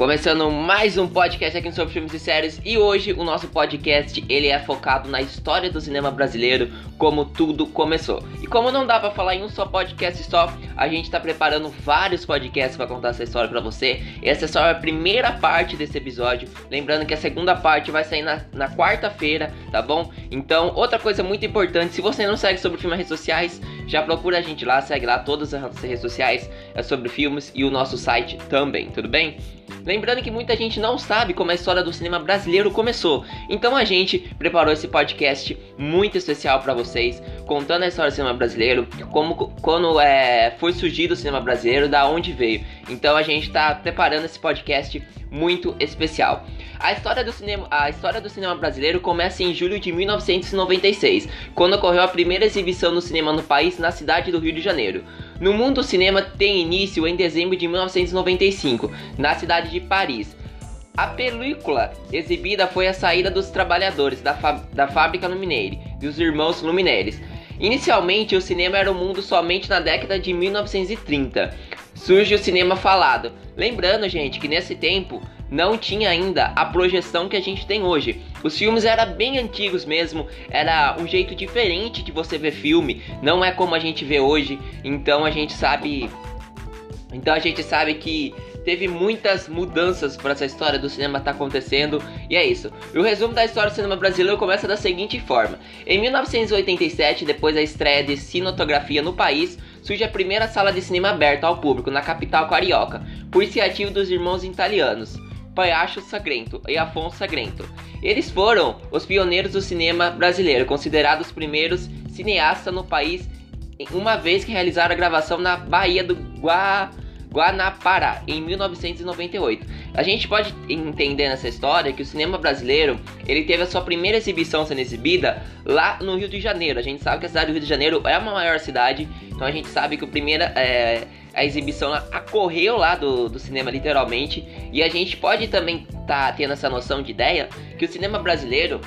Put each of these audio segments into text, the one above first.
Começando mais um podcast aqui sobre filmes e séries e hoje o nosso podcast ele é focado na história do cinema brasileiro, como tudo começou. E como não dá para falar em um só podcast só, a gente está preparando vários podcasts para contar essa história para você. Essa é só a primeira parte desse episódio, lembrando que a segunda parte vai sair na, na quarta-feira, tá bom? Então, outra coisa muito importante, se você não segue sobre filmes nas redes sociais, já procura a gente lá, segue lá todas as redes sociais, é sobre filmes e o nosso site também, tudo bem? Lembrando que muita gente não sabe como a história do cinema brasileiro começou, então a gente preparou esse podcast muito especial para vocês, contando a história do cinema brasileiro, como quando é, foi surgido o cinema brasileiro, da onde veio. Então a gente está preparando esse podcast muito especial. A história, do cinema, a história do cinema brasileiro começa em julho de 1996, quando ocorreu a primeira exibição do cinema no país na cidade do Rio de Janeiro. No mundo, o cinema tem início em dezembro de 1995, na cidade de Paris. A película exibida foi a saída dos trabalhadores da, da fábrica Luminere, dos irmãos Lumineres. Inicialmente, o cinema era um mundo somente na década de 1930. Surge o cinema falado. Lembrando, gente, que nesse tempo não tinha ainda a projeção que a gente tem hoje. Os filmes eram bem antigos mesmo, era um jeito diferente de você ver filme, não é como a gente vê hoje. Então a gente sabe, então a gente sabe que teve muitas mudanças para essa história do cinema estar tá acontecendo e é isso. E o resumo da história do cinema brasileiro começa da seguinte forma: em 1987, depois da estreia de cinematografia no país, surge a primeira sala de cinema aberta ao público na capital carioca, por iniciativa dos irmãos italianos. Paiacho Sagrento e Afonso Sagrento. Eles foram os pioneiros do cinema brasileiro, considerados os primeiros cineastas no país, uma vez que realizaram a gravação na Bahia do Gua... Guanapara em 1998. A gente pode entender nessa história que o cinema brasileiro ele teve a sua primeira exibição sendo exibida lá no Rio de Janeiro. A gente sabe que a cidade do Rio de Janeiro é uma maior cidade, então a gente sabe que a primeira é, a exibição ocorreu lá do, do cinema literalmente e a gente pode também tá tendo essa noção de ideia que o cinema brasileiro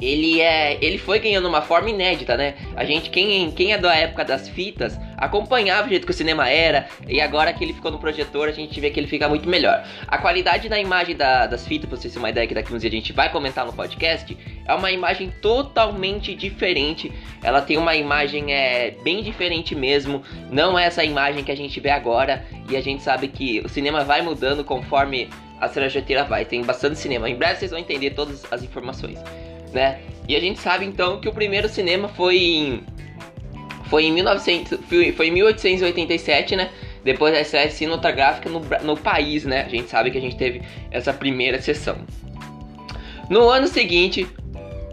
ele é ele foi ganhando uma forma inédita, né? A gente quem quem é da época das fitas acompanhava o jeito que o cinema era e agora que ele ficou no projetor a gente vê que ele fica muito melhor. A qualidade da imagem da, das fitas, pra vocês terem uma ideia que daqui uns dias a gente vai comentar no podcast, é uma imagem totalmente diferente. Ela tem uma imagem é bem diferente mesmo, não é essa imagem que a gente vê agora e a gente sabe que o cinema vai mudando conforme a trajetória vai. Tem bastante cinema. Em breve vocês vão entender todas as informações né? E a gente sabe então que o primeiro cinema foi em foi em 1900, foi em 1887, né? Depois da série cinematográfica no, no país, né? A gente sabe que a gente teve essa primeira sessão. No ano seguinte,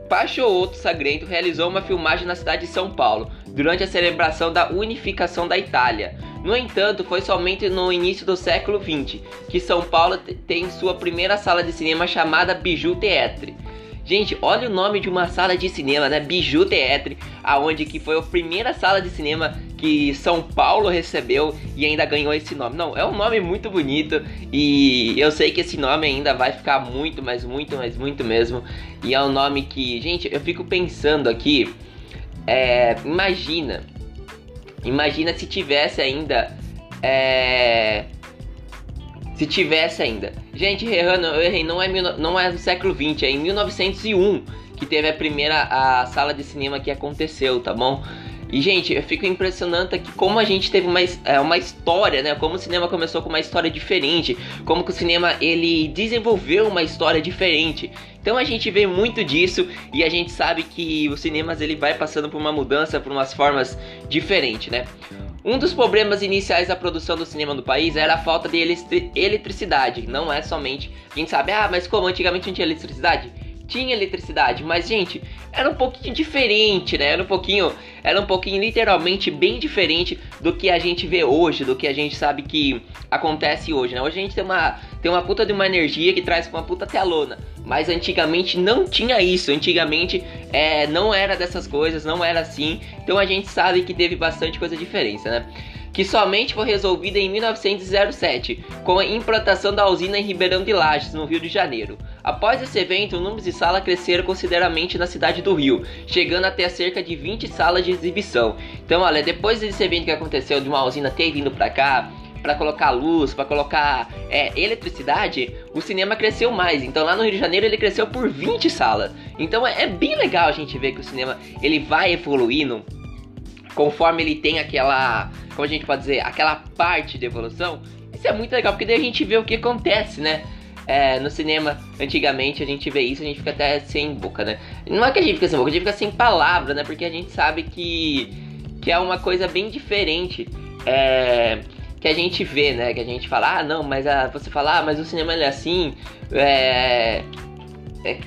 Pachouto Sagrento realizou uma filmagem na cidade de São Paulo, durante a celebração da unificação da Itália. No entanto, foi somente no início do século XX que São Paulo tem sua primeira sala de cinema chamada Bijou Theatre. Gente, olha o nome de uma sala de cinema, né? Biju Theatre, aonde que foi a primeira sala de cinema que São Paulo recebeu e ainda ganhou esse nome. Não, é um nome muito bonito e eu sei que esse nome ainda vai ficar muito, mas muito, mas muito mesmo. E é um nome que, gente, eu fico pensando aqui, é, imagina, imagina se tivesse ainda, é, se tivesse ainda. Gente, errando, eu errei, não é, não é do século 20, é em 1901 que teve a primeira a sala de cinema que aconteceu, tá bom? E, gente, eu fico impressionante aqui como a gente teve uma, é, uma história, né? Como o cinema começou com uma história diferente, como que o cinema ele desenvolveu uma história diferente. Então a gente vê muito disso e a gente sabe que os cinemas ele vai passando por uma mudança, por umas formas diferentes, né? Um dos problemas iniciais da produção do cinema no país era a falta de eletricidade. Não é somente. Gente sabe, ah, mas como antigamente não tinha eletricidade? Tinha eletricidade, mas gente, era um pouquinho diferente, né? Era um pouquinho, era um pouquinho literalmente bem diferente do que a gente vê hoje, do que a gente sabe que acontece hoje, né? Hoje a gente tem uma tem uma puta de uma energia que traz uma puta telona. Mas antigamente não tinha isso. Antigamente é, não era dessas coisas, não era assim. Então a gente sabe que teve bastante coisa diferença, né? Que somente foi resolvida em 1907, com a implantação da usina em Ribeirão de Lages, no Rio de Janeiro. Após esse evento, o número de salas cresceram consideravelmente na cidade do Rio, chegando até cerca de 20 salas de exibição. Então, olha, depois desse evento que aconteceu de uma usina ter vindo para cá, para colocar luz, para colocar é, eletricidade, o cinema cresceu mais. Então lá no Rio de Janeiro ele cresceu por 20 salas. Então é, é bem legal a gente ver que o cinema ele vai evoluindo conforme ele tem aquela, como a gente pode dizer, aquela parte de evolução. Isso é muito legal porque daí a gente vê o que acontece, né? É, no cinema, antigamente, a gente vê isso, a gente fica até sem boca, né? Não é que a gente fica sem boca, a gente fica sem palavra, né? Porque a gente sabe que, que é uma coisa bem diferente. É, que a gente vê, né? Que a gente fala, ah, não, mas a, você fala, ah, mas o cinema ele é assim, é, é,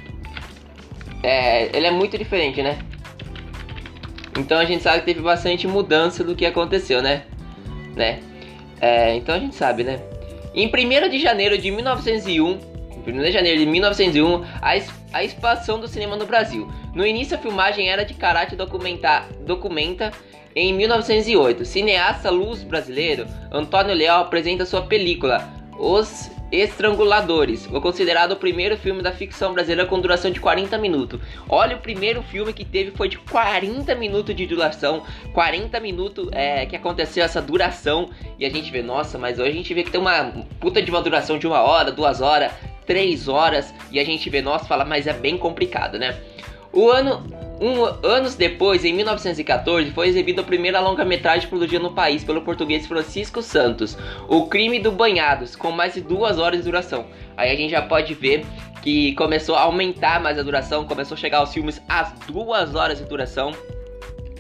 é, ele é muito diferente, né? Então a gente sabe que teve bastante mudança do que aconteceu, né? né? É, então a gente sabe, né? Em 1 de janeiro de 1901, 1 de janeiro de 1901, a, a expansão do cinema no Brasil. No início a filmagem era de caráter documentar, documenta em 1908, cineasta luz brasileiro Antônio Leal apresenta sua película Os Estranguladores, o considerado o primeiro filme da ficção brasileira com duração de 40 minutos. Olha, o primeiro filme que teve foi de 40 minutos de duração, 40 minutos é, que aconteceu essa duração, e a gente vê, nossa, mas hoje a gente vê que tem uma puta de uma duração de uma hora, duas horas, três horas, e a gente vê, nossa, fala, mas é bem complicado, né? O ano um, anos depois, em 1914, foi exibido a primeira longa-metragem produzida no país pelo português Francisco Santos, O Crime do Banhados, com mais de duas horas de duração. Aí a gente já pode ver que começou a aumentar mais a duração, começou a chegar aos filmes às duas horas de duração.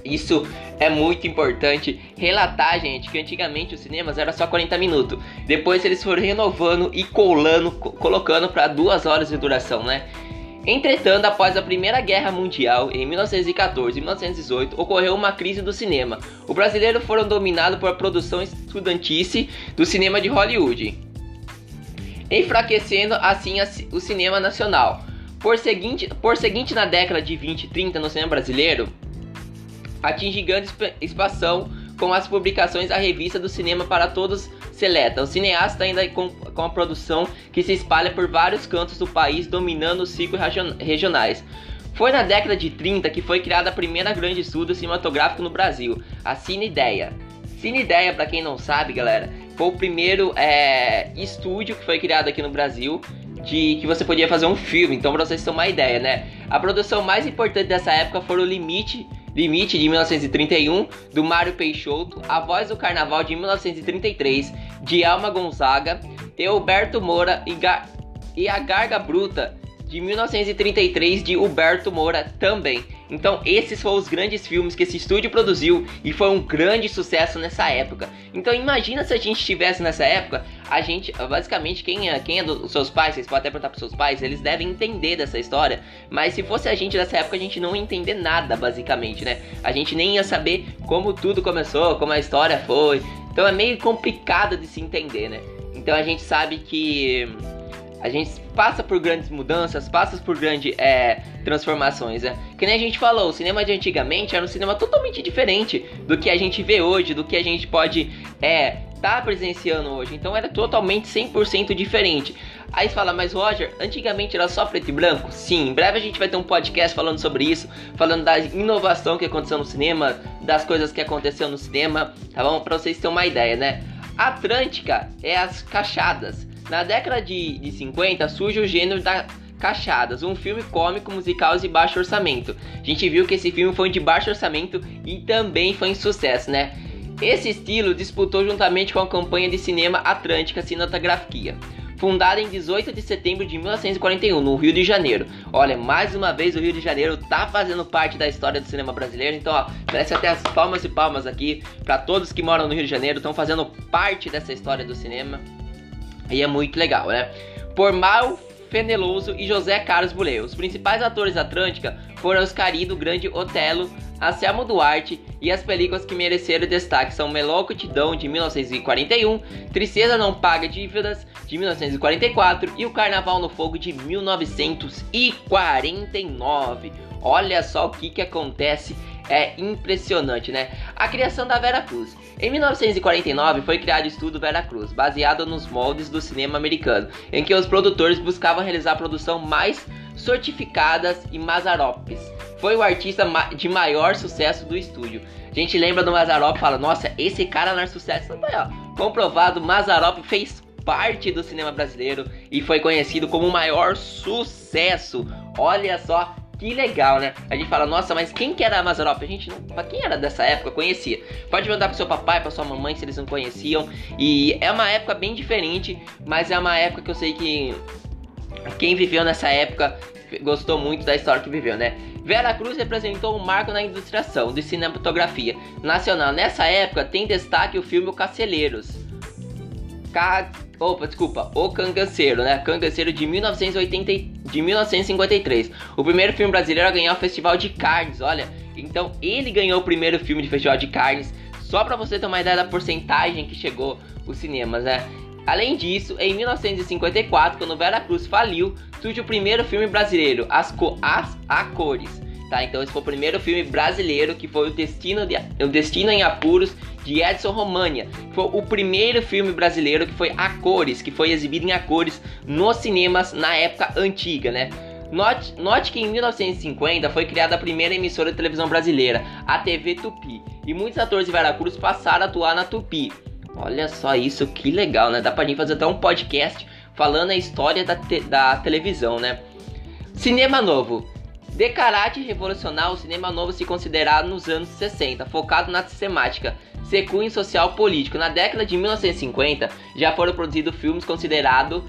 Isso é muito importante relatar, gente, que antigamente os cinemas era só 40 minutos. Depois eles foram renovando e colando, colocando para duas horas de duração, né? Entretanto, após a Primeira Guerra Mundial, em 1914 e 1918, ocorreu uma crise do cinema. Os brasileiros foram dominados por produção estudantice do cinema de Hollywood, enfraquecendo assim o cinema nacional. Por seguinte, por seguinte na década de 20 e 30 no cinema brasileiro, atinge grande expansão com as publicações da revista do cinema para todos seleta. O cineasta ainda com, com a produção que se espalha por vários cantos do país, dominando os ciclos regionais. Foi na década de 30 que foi criada a primeira grande estudo cinematográfico no Brasil, a Cine Ideia. Cine Ideia, para quem não sabe, galera, foi o primeiro é, estúdio que foi criado aqui no Brasil de que você podia fazer um filme. Então, para vocês terem uma ideia, né? A produção mais importante dessa época foi o Limite Limite de 1931 do Mário Peixoto, A Voz do Carnaval de 1933 de Alma Gonzaga, Teoberto Moura e, e A Garga Bruta de 1933 de Huberto Moura também. Então esses foram os grandes filmes que esse estúdio produziu e foi um grande sucesso nessa época. Então imagina se a gente estivesse nessa época, a gente, basicamente quem é, quem é dos seus pais, vocês podem até perguntar para seus pais, eles devem entender dessa história, mas se fosse a gente nessa época a gente não ia entender nada basicamente, né? A gente nem ia saber como tudo começou, como a história foi. Então é meio complicado de se entender, né? Então a gente sabe que a gente passa por grandes mudanças, passa por grandes é, transformações. Né? Que nem a gente falou, o cinema de antigamente era um cinema totalmente diferente do que a gente vê hoje, do que a gente pode é, tá presenciando hoje. Então era totalmente 100% diferente. Aí você fala, mas Roger, antigamente era só preto e branco? Sim, em breve a gente vai ter um podcast falando sobre isso, falando da inovação que aconteceu no cinema, das coisas que aconteceu no cinema, tá bom? Pra vocês terem uma ideia, né? Atlântica é as cachadas. Na década de, de 50 surge o gênero da Cachadas, um filme cômico musical de baixo orçamento. A gente viu que esse filme foi de baixo orçamento e também foi um sucesso, né? Esse estilo disputou juntamente com a campanha de cinema Atlântica Cinematografia, fundada em 18 de setembro de 1941, no Rio de Janeiro. Olha, mais uma vez o Rio de Janeiro tá fazendo parte da história do cinema brasileiro, então ó, merece até as palmas e palmas aqui para todos que moram no Rio de Janeiro, estão fazendo parte dessa história do cinema. E é muito legal, né? Por Mal Feneloso e José Carlos Buleu. Os principais atores da Atlântica foram Oscari do Grande Otelo, Anselmo Duarte e as películas que mereceram destaque são Melocotidão de 1941, Tristeza Não Paga Dívidas de 1944 e O Carnaval no Fogo de 1949. Olha só o que, que acontece é impressionante, né? A criação da Vera Cruz. Em 1949 foi criado o estudo Vera Cruz, baseado nos moldes do cinema americano, em que os produtores buscavam realizar produção mais certificadas e Mazaropes. Foi o artista de maior sucesso do estúdio. A gente lembra do Mazarop e fala: Nossa, esse cara não é sucesso. Então, ó, comprovado, Mazarop fez parte do cinema brasileiro e foi conhecido como o maior sucesso. Olha só que legal, né? A gente fala, nossa, mas quem que era Mazarop? A gente. Pra quem era dessa época, conhecia. Pode mandar pro seu papai, pra sua mamãe, se eles não conheciam. E é uma época bem diferente, mas é uma época que eu sei que quem viveu nessa época gostou muito da história que viveu, né? Vera Cruz representou um marco na ilustração de cinematografia nacional. Nessa época tem destaque o filme Caceleiros. Ca... Opa, desculpa, O Cangaceiro, né? Cangaceiro de, 1980, de 1953. O primeiro filme brasileiro a ganhar o Festival de Cannes, olha. Então ele ganhou o primeiro filme de Festival de Cannes. Só para você ter uma ideia da porcentagem que chegou os cinemas, né? Além disso, em 1954, quando Vera Cruz faliu, surge o primeiro filme brasileiro, As, Co As A Cores. Tá, então esse foi o primeiro filme brasileiro que foi o Destino, de, o Destino em Apuros de Edson România. Foi o primeiro filme brasileiro que foi a cores, que foi exibido em a cores nos cinemas na época antiga, né? Note, note que em 1950 foi criada a primeira emissora de televisão brasileira, a TV Tupi, e muitos atores de Veracruz passaram a atuar na Tupi. Olha só isso, que legal, né? Dá pra gente fazer até um podcast falando a história da, te da televisão, né? Cinema Novo. De caráter revolucionário, o cinema novo se considerado nos anos 60, focado na sistemática, secunho social político. Na década de 1950, já foram produzidos filmes considerados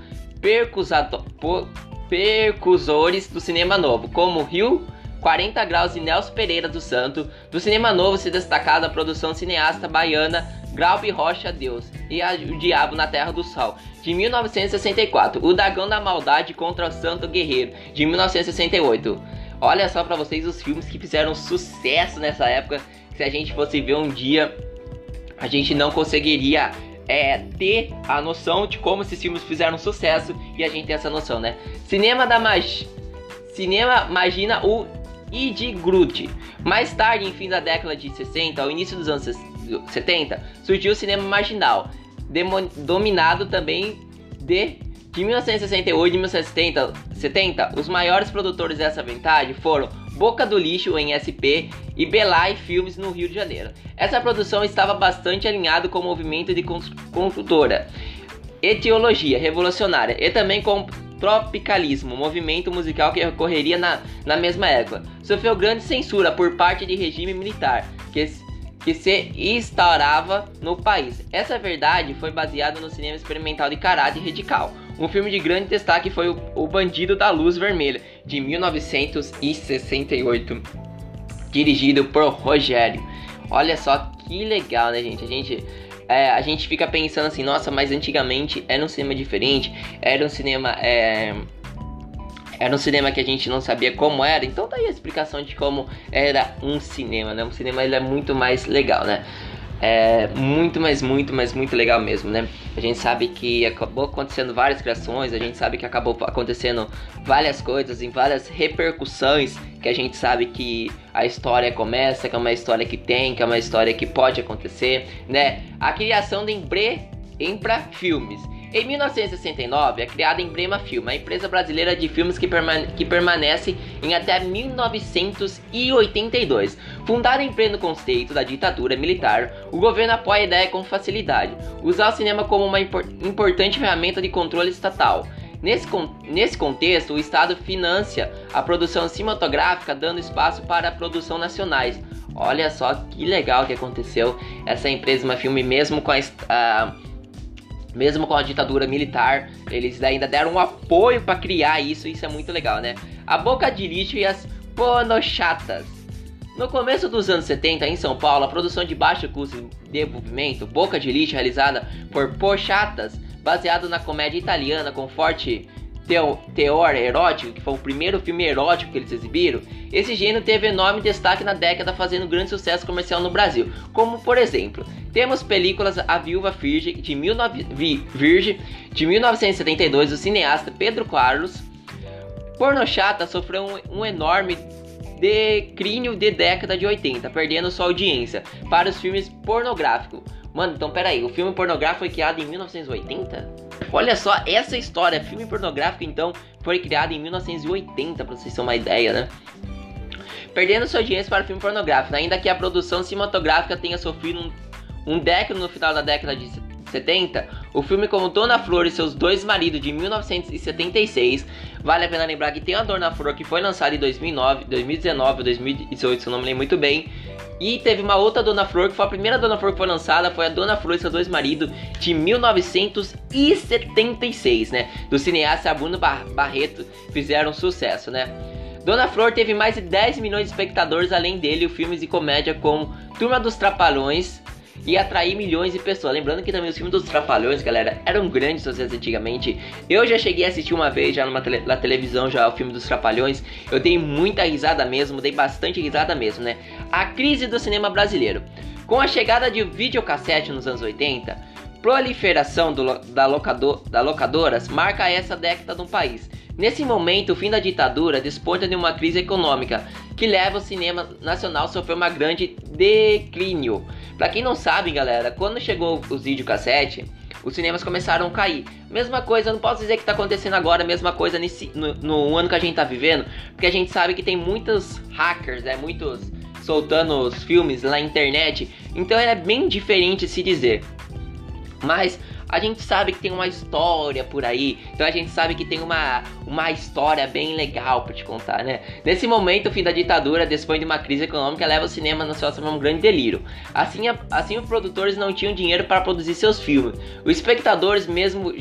percussores do cinema novo, como Rio 40 Graus e Nelson Pereira do Santo. Do cinema novo se destacada a produção cineasta baiana Graupe Rocha Deus e O Diabo na Terra do Sol, de 1964. O Dragão da Maldade contra o Santo Guerreiro, de 1968. Olha só para vocês os filmes que fizeram sucesso nessa época. Se a gente fosse ver um dia, a gente não conseguiria é, ter a noção de como esses filmes fizeram sucesso e a gente tem essa noção, né? Cinema da magia. Cinema imagina o Id Groot. Mais tarde, em fim da década de 60, ao início dos anos 70, surgiu o cinema marginal, dominado também de de 1968 e 1970, os maiores produtores dessa vintage foram Boca do Lixo em SP e Belay Filmes no Rio de Janeiro. Essa produção estava bastante alinhada com o movimento de construtora, etiologia revolucionária e também com tropicalismo, movimento musical que ocorreria na, na mesma época. Sofreu grande censura por parte de regime militar, que que se instaurava no país. Essa verdade foi baseada no cinema experimental de caráter radical. Um filme de grande destaque foi O Bandido da Luz Vermelha, de 1968, dirigido por Rogério. Olha só que legal, né, gente? A gente é, a gente fica pensando assim, nossa, mas antigamente era um cinema diferente, era um cinema é, era um cinema que a gente não sabia como era, então tá aí a explicação de como era um cinema, né? Um cinema ele é muito mais legal, né? É muito, mas muito, mas muito legal mesmo, né? A gente sabe que acabou acontecendo várias criações, a gente sabe que acabou acontecendo várias coisas, em várias repercussões, que a gente sabe que a história começa, que é uma história que tem, que é uma história que pode acontecer, né? A criação da Empre, Empra Filmes em 1969 é criada a Emblema Film, a empresa brasileira de filmes que, permane que permanece em até 1982. Fundada em pleno conceito da ditadura militar, o governo apoia a ideia com facilidade, usar o cinema como uma impor importante ferramenta de controle estatal. Nesse, con nesse contexto, o Estado financia a produção cinematográfica, dando espaço para a produção nacionais. Olha só que legal que aconteceu essa empresa, uma filme mesmo com a, a mesmo com a ditadura militar, eles ainda deram um apoio para criar isso, isso é muito legal, né? A Boca de Lixo e as Ponochatas. No começo dos anos 70, em São Paulo, a produção de baixo custo de desenvolvimento, Boca de Lixo, realizada por Pochatas, baseado na comédia italiana com forte teor erótico, que foi o primeiro filme erótico que eles exibiram, esse gênero teve enorme destaque na década, fazendo grande sucesso comercial no Brasil. Como, por exemplo, temos películas A Viúva Virgem de, 19... Virgem, de 1972 do cineasta Pedro Carlos. Porno Chata sofreu um, um enorme declínio de década de 80, perdendo sua audiência para os filmes pornográficos. Mano, então peraí, o filme pornográfico foi criado em 1980? Olha só essa história, filme pornográfico então foi criado em 1980, para vocês terem uma ideia, né? Perdendo sua audiência para o filme pornográfico, ainda que a produção cinematográfica tenha sofrido um, um década no final da década de 1970, o filme como Dona Flor e seus dois maridos de 1976. Vale a pena lembrar que tem a Dona Flor que foi lançada em 2009, 2019 ou 2018, se eu não me lembro muito bem. E teve uma outra Dona Flor, que foi a primeira Dona Flor que foi lançada, foi a Dona Flor e seus dois maridos, de 1976, né? Do cineasta Bruno Barreto, fizeram sucesso, né? Dona Flor teve mais de 10 milhões de espectadores, além dele, filmes de comédia como Turma dos Trapalhões, e atrair milhões de pessoas. Lembrando que também os filmes dos Trapalhões, galera, eram grandes sucessos antigamente. Eu já cheguei a assistir uma vez já numa tele, na televisão já o filme dos Trapalhões. Eu dei muita risada mesmo, dei bastante risada mesmo, né? A crise do cinema brasileiro. Com a chegada de videocassete nos anos 80, proliferação do, da, locador, da locadoras marca essa década no país. Nesse momento, o fim da ditadura desponta de uma crise econômica que leva o cinema nacional a sofrer uma grande declínio. Para quem não sabe, galera, quando chegou os videocassete, os cinemas começaram a cair. Mesma coisa, não posso dizer que está acontecendo agora, mesma coisa nesse, no, no, ano que a gente está vivendo, porque a gente sabe que tem muitos hackers, né, muitos soltando os filmes na internet, então é bem diferente se dizer. Mas a gente sabe que tem uma história por aí, então a gente sabe que tem uma, uma história bem legal para te contar, né? Nesse momento, o fim da ditadura, depois de uma crise econômica, leva o cinema nacional a um grande delírio. Assim, assim, os produtores não tinham dinheiro para produzir seus filmes. Os espectadores mesmo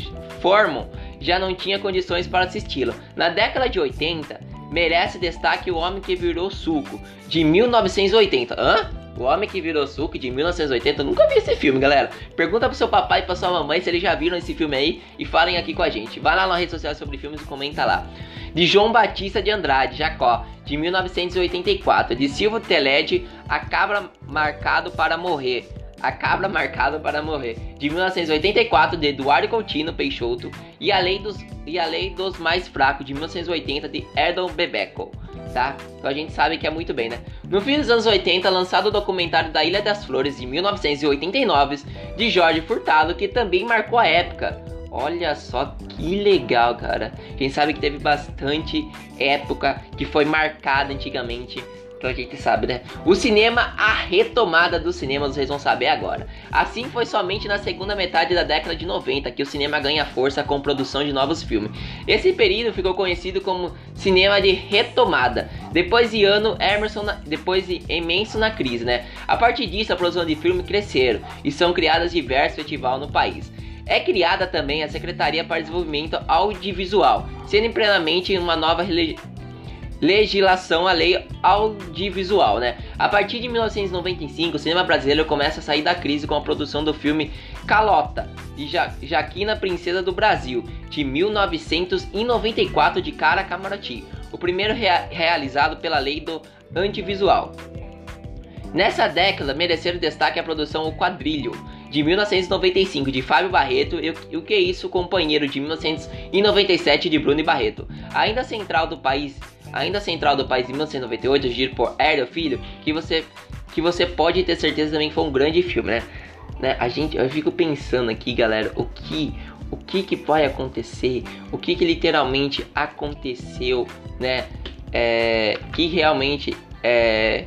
formam já não tinha condições para assisti-lo. Na década de 80, merece destaque O Homem que Virou Suco, de 1980. Hã? O Homem que Virou Suco de 1980. nunca vi esse filme, galera. Pergunta pro seu papai e pra sua mamãe se eles já viram esse filme aí e falem aqui com a gente. Vai lá na rede social sobre filmes e comenta lá. De João Batista de Andrade, Jacó, de 1984. De Silvio Telede, A Cabra Marcado para Morrer. A Cabra Marcada para Morrer, de 1984, de Eduardo Coutinho Peixoto, e A Lei dos, e a Lei dos Mais Fracos, de 1980, de Erdon Bebeco tá? Então a gente sabe que é muito bem, né? No fim dos anos 80, lançado o documentário da Ilha das Flores de 1989 de Jorge Furtado, que também marcou a época. Olha só que legal, cara. Quem sabe que teve bastante época que foi marcada antigamente então a gente sabe, né? O cinema, a retomada do cinema, vocês vão saber agora. Assim foi somente na segunda metade da década de 90 que o cinema ganha força com produção de novos filmes. Esse período ficou conhecido como cinema de retomada. Depois de ano Emerson, na, depois de imenso na crise, né? A partir disso, a produção de filme cresceram e são criadas diversos festivais no país. É criada também a Secretaria para Desenvolvimento Audiovisual, sendo plenamente uma nova legislação a lei audiovisual, né? A partir de 1995, o cinema brasileiro começa a sair da crise com a produção do filme Calota, de ja Jaquina Princesa do Brasil, de 1994 de Cara Camarati, o primeiro rea realizado pela lei do antivisual. Nessa década, mereceram destaque a produção O Quadrilho, de 1995 de Fábio Barreto e O Que é Isso, Companheiro, de 1997 de Bruno Barreto. Ainda central do país ainda central do país em 1998, dirigido por Hélio Filho, que você, que você pode ter certeza também que foi um grande filme, né? né? A gente, eu fico pensando aqui, galera, o que, o que que vai acontecer, o que que literalmente aconteceu, né? É, que realmente é,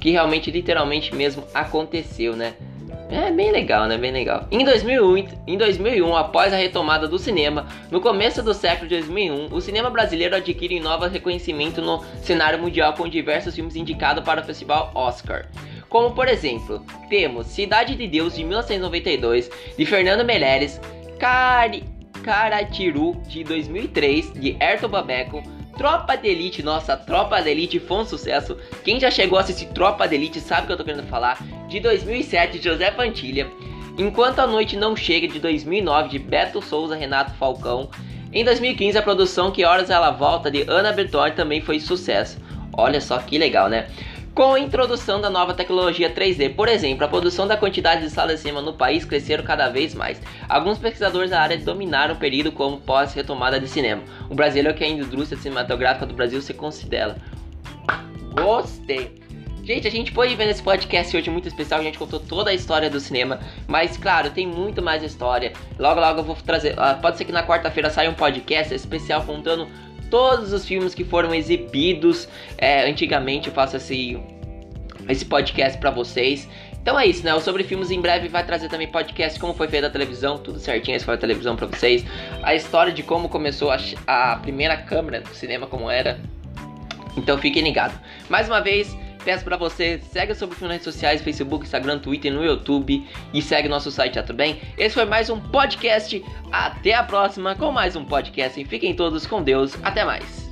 que realmente literalmente mesmo aconteceu, né? É bem legal, né? Bem legal. Em 2001, em 2001, após a retomada do cinema, no começo do século de 2001, o cinema brasileiro adquire novo reconhecimento no cenário mundial com diversos filmes indicados para o festival Oscar. Como por exemplo, temos Cidade de Deus de 1992 de Fernando Meirelles, Cari Caratiru de 2003 de Ayrton Babeco, Tropa de Elite, nossa, Tropa de Elite foi um sucesso. Quem já chegou a assistir Tropa de Elite sabe o que eu tô querendo falar. De 2007, de José Pantilha. Enquanto a Noite Não Chega, de 2009, de Beto Souza, Renato Falcão. Em 2015, a produção Que Horas Ela Volta, de Ana Bertoni, também foi sucesso. Olha só que legal, né? Com a introdução da nova tecnologia 3D, por exemplo, a produção da quantidade de salas de cinema no país cresceram cada vez mais. Alguns pesquisadores da área dominaram o período como pós-retomada de cinema. O brasileiro é que a indústria cinematográfica do Brasil se considera. Gostei! Gente, a gente pode ver nesse podcast hoje muito especial, a gente contou toda a história do cinema, mas claro, tem muito mais história. Logo, logo eu vou trazer. Uh, pode ser que na quarta-feira saia um podcast especial contando todos os filmes que foram exibidos é, antigamente. Eu faço esse, esse podcast para vocês. Então é isso, né? O Sobre Filmes em breve vai trazer também podcast como foi feita a televisão, tudo certinho, esse foi a televisão pra vocês. A história de como começou a, a primeira câmera do cinema, como era. Então fiquem ligados. Mais uma vez, peço para você, segue sobre filmes nas redes sociais, Facebook, Instagram, Twitter, no YouTube e segue nosso site, tá bem? Esse foi mais um podcast. Até a próxima com mais um podcast. Fiquem todos com Deus. Até mais.